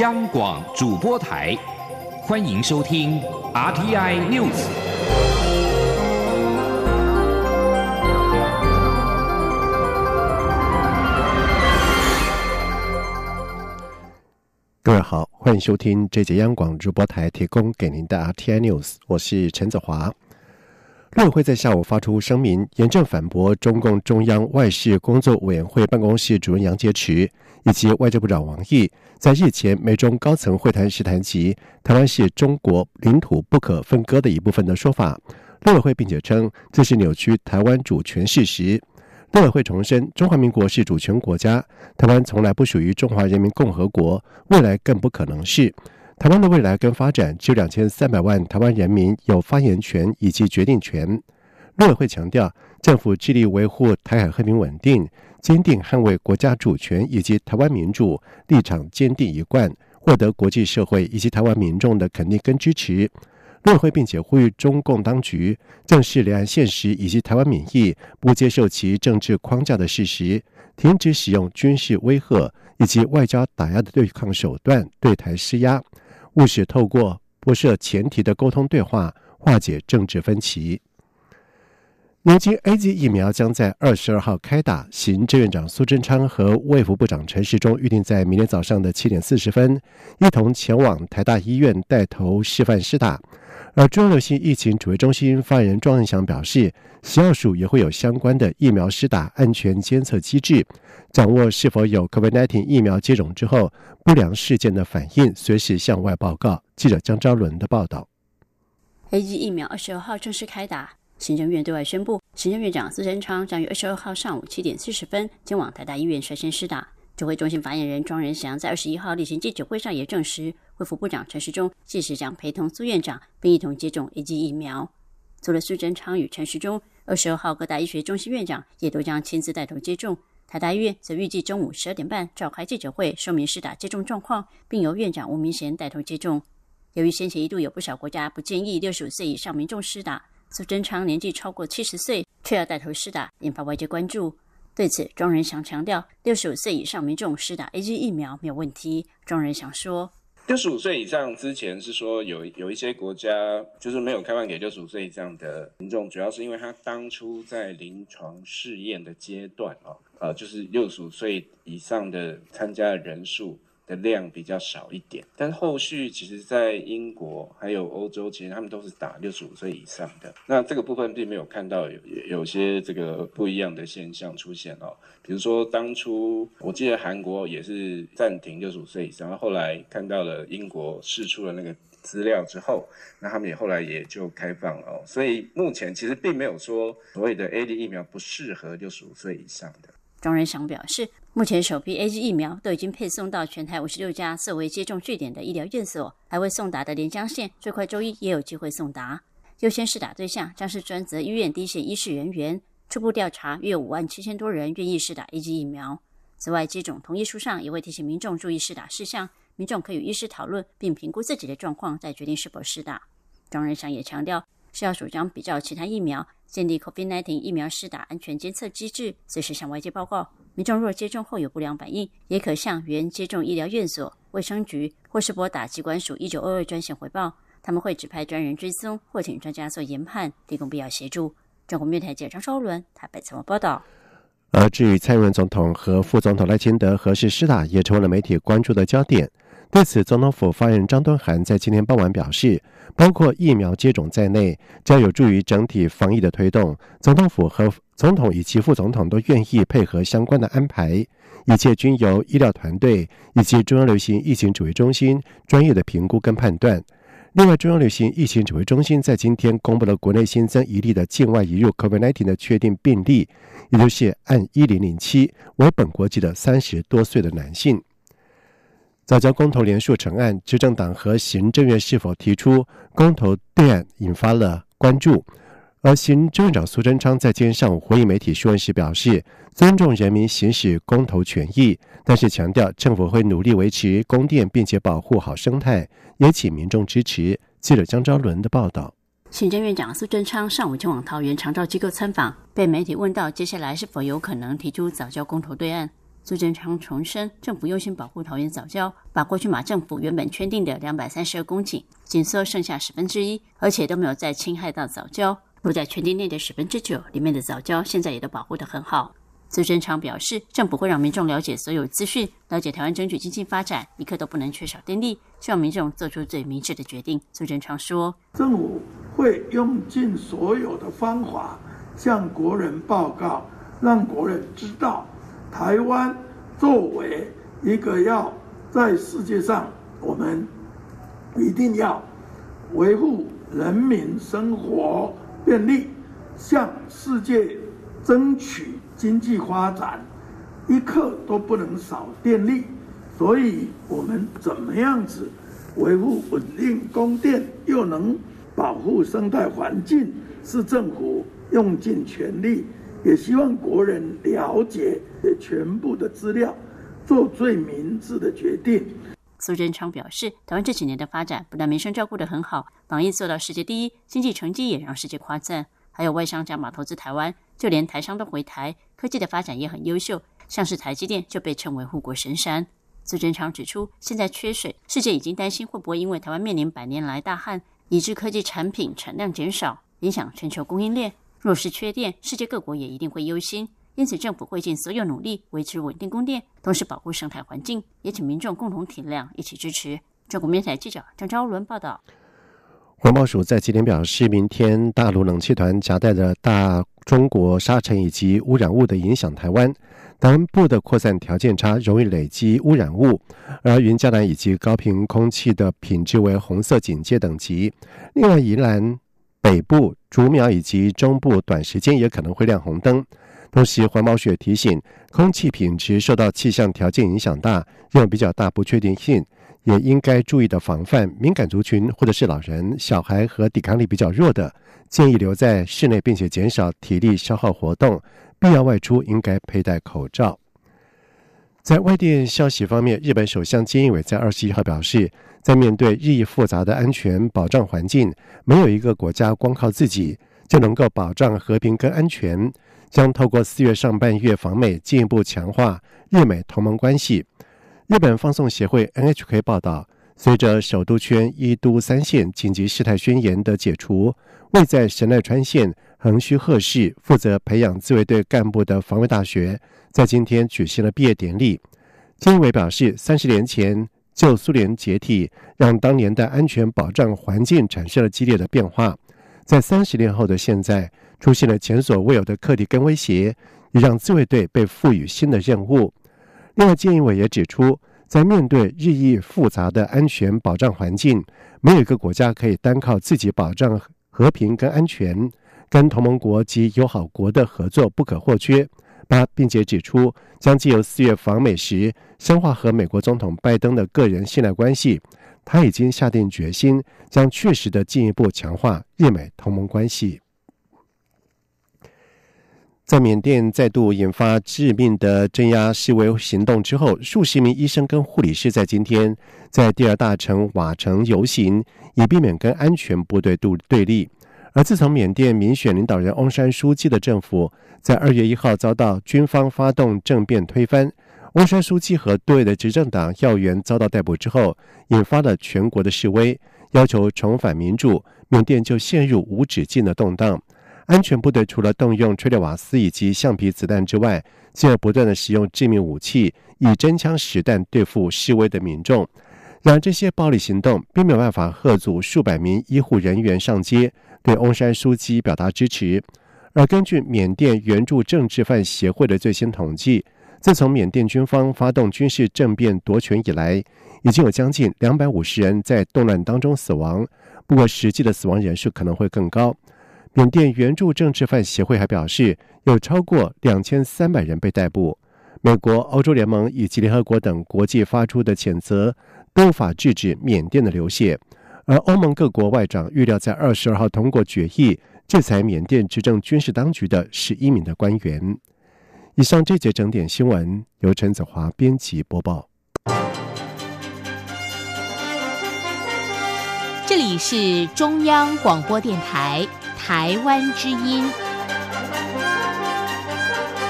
央广主播台，欢迎收听 RTI News。各位好，欢迎收听这节央广主播台提供给您的 RTI News，我是陈子华。陆委会在下午发出声明，严正反驳中共中央外事工作委员会办公室主任杨洁篪以及外交部长王毅在日前美中高层会谈时谈及台湾是中国领土不可分割的一部分的说法。陆委会并且称这是扭曲台湾主权事实。陆委会重申，中华民国是主权国家，台湾从来不属于中华人民共和国，未来更不可能是。台湾的未来跟发展，只有两千三百万台湾人民有发言权以及决定权。陆委会强调，政府致力维护台海和平稳定，坚定捍卫国家主权以及台湾民主，立场坚定一贯，获得国际社会以及台湾民众的肯定跟支持。陆会并且呼吁中共当局正视两岸现实以及台湾民意，不接受其政治框架的事实，停止使用军事威吓以及外交打压的对抗手段对台施压，务实透过不设前提的沟通对话化解政治分歧。如今 A Z 疫苗将在二十二号开打，行政院长苏贞昌和卫福部长陈时中预定在明天早上的七点四十分，一同前往台大医院带头示范施打。而中央流行疫情指挥中心发言人庄仁祥表示，食药署也会有相关的疫苗施打安全监测机制，掌握是否有 COVID-19 疫苗接种之后不良事件的反应，随时向外报告。记者江昭伦的报道。A G 疫苗二十二号正式开打。行政院对外宣布，行政院长苏贞昌将于二十二号上午七点四十分前往台大医院率先施打。指挥中心发言人庄仁祥在二十一号例行记者会上也证实，卫福部长陈时中届时将陪同苏院长，并一同接种 A G 疫苗。除了苏贞昌与陈时中，二十二号各大医学中心院长也都将亲自带头接种。台大医院则预计中午十二点半召开记者会，说明施打接种状况，并由院长吴明贤带头接种。由于先前一度有不少国家不建议六十五岁以上民众施打。苏贞昌年纪超过七十岁，却要带头施打，引发外界关注。对此，庄仁祥强调，六十五岁以上民众施打 A G 疫苗没有问题。庄仁祥说：“六十五岁以上之前是说有有一些国家就是没有开放给六十五岁以上的民众，主要是因为他当初在临床试验的阶段哦，呃，就是六十五岁以上的参加的人数。”的量比较少一点，但后续其实，在英国还有欧洲，其实他们都是打六十五岁以上的。那这个部分并没有看到有有些这个不一样的现象出现哦。比如说，当初我记得韩国也是暂停六十五岁以上，后来看到了英国试出了那个资料之后，那他们也后来也就开放了。所以目前其实并没有说所谓的 A D 疫苗不适合六十五岁以上的。庄仁祥表示，目前首批 A G 疫苗都已经配送到全台五十六家设为接种据点的医疗院所，还未送达的连江县最快周一也有机会送达。优先试打对象将是专责医院第一线医事人员。初步调查，约五万七千多人愿意试打 A G 疫苗。此外，接种同意书上也会提醒民众注意试打事项，民众可与医师讨论并评估自己的状况，再决定是否试打。庄仁祥也强调，是要主张比较其他疫苗。建立 COVID-19 疫苗施打安全监测机制，随时向外界报告。民众若接种后有不良反应，也可向原接种医疗院所、卫生局或是拨打机关署一九二二专线回报，他们会指派专人追踪或请专家做研判，提供必要协助。中国面台记者张昭伦台北采访报道。而至于蔡英文总统和副总统赖清德何时施打，也成为了媒体关注的焦点。对此，总统府发言人张敦涵在今天傍晚表示，包括疫苗接种在内，将有助于整体防疫的推动。总统府和总统以及副总统都愿意配合相关的安排，一切均由医疗团队以及中央流行疫情指挥中心专业的评估跟判断。另外，中央流行疫情指挥中心在今天公布了国内新增一例的境外移入 COVID-19 的确定病例，也就是按一零零七为本国籍的三十多岁的男性。早教公投连署成案，执政党和行政院是否提出公投对案，引发了关注。而行政院长苏贞昌在今天上午回应媒体询问时表示，尊重人民行使公投权益，但是强调政府会努力维持供电，并且保护好生态，也请民众支持。记者江昭伦的报道。行政院长苏贞昌上午前往桃园长照机构参访，被媒体问到接下来是否有可能提出早教公投对案。苏贞昌重申，政府优先保护桃园早教，把过去马政府原本圈定的两百三十二公顷紧缩剩下十分之一，而且都没有再侵害到早教。落在圈定内的十分之九里面的早教，现在也都保护得很好。苏贞昌表示，政府会让民众了解所有资讯，了解台湾争取经济发展，一刻都不能缺少电力，希望民众做出最明智的决定。苏贞昌说，政府会用尽所有的方法向国人报告，让国人知道。台湾作为一个要在世界上，我们一定要维护人民生活便利，向世界争取经济发展，一刻都不能少电力。所以，我们怎么样子维护稳定供电，又能保护生态环境，是政府用尽全力。也希望国人了解全部的资料，做最明智的决定。苏贞昌表示，台湾这几年的发展不但民生照顾得很好，防疫做到世界第一，经济成绩也让世界夸赞。还有外商加码投资台湾，就连台商都回台，科技的发展也很优秀，像是台积电就被称为护国神山。苏贞昌指出，现在缺水，世界已经担心会不会因为台湾面临百年来大旱，以致科技产品产量减少，影响全球供应链。若是缺电，世界各国也一定会忧心。因此，政府会尽所有努力维持稳定供电，同时保护生态环境，也请民众共同体谅，一起支持。中国面台记者张昭伦报道。环保署在今天表示，明天大陆冷气团夹带着大中国沙尘以及污染物的影响台湾，南部的扩散条件差，容易累积污染物，而云嘉南以及高频空气的品质为红色警戒等级。另外，宜兰。北部、竹苗以及中部短时间也可能会亮红灯。同时，环保署提醒，空气品质受到气象条件影响大，有比较大不确定性，也应该注意的防范敏感族群或者是老人、小孩和抵抗力比较弱的，建议留在室内，并且减少体力消耗活动。必要外出应该佩戴口罩。在外电消息方面，日本首相菅义伟在二十一号表示。在面对日益复杂的安全保障环境，没有一个国家光靠自己就能够保障和平跟安全。将透过四月上半月访美，进一步强化日美同盟关系。日本放送协会 NHK 报道，随着首都圈一都三县紧急事态宣言的解除，位在神奈川县横须贺市负责培养自卫队干部的防卫大学，在今天举行了毕业典礼。金义伟表示，三十年前。旧苏联解体，让当年的安全保障环境产生了激烈的变化。在三十年后的现在，出现了前所未有的课题跟威胁，也让自卫队被赋予新的任务。另外，建议委也指出，在面对日益复杂的安全保障环境，没有一个国家可以单靠自己保障和平跟安全，跟同盟国及友好国的合作不可或缺。八，并且指出，将借由四月访美时深化和美国总统拜登的个人信赖关系。他已经下定决心，将确实的进一步强化日美同盟关系。在缅甸再度引发致命的镇压示威行动之后，数十名医生跟护理师在今天在第二大城瓦城游行，以避免跟安全部队对对立。而自从缅甸民选领导人翁山书记的政府在二月一号遭到军方发动政变推翻，翁山书记和对的执政党要员遭到逮捕之后，引发了全国的示威，要求重返民主，缅甸就陷入无止境的动荡。安全部队除了动用催泪瓦斯以及橡皮子弹之外，进而不断的使用致命武器，以真枪实弹对付示威的民众。然而，这些暴力行动并没有办法吓阻数百名医护人员上街。对翁山书记表达支持，而根据缅甸援助政治犯协会的最新统计，自从缅甸军方发动军事政变夺权以来，已经有将近两百五十人在动乱当中死亡。不过，实际的死亡人数可能会更高。缅甸援助政治犯协会还表示，有超过两千三百人被逮捕。美国、欧洲联盟以及联合国等国际发出的谴责，都无法制止缅甸的流血。而欧盟各国外长预料在二十二号通过决议，制裁缅甸执政军事当局的十一名的官员。以上这节整点新闻由陈子华编辑播报。这里是中央广播电台台湾之音。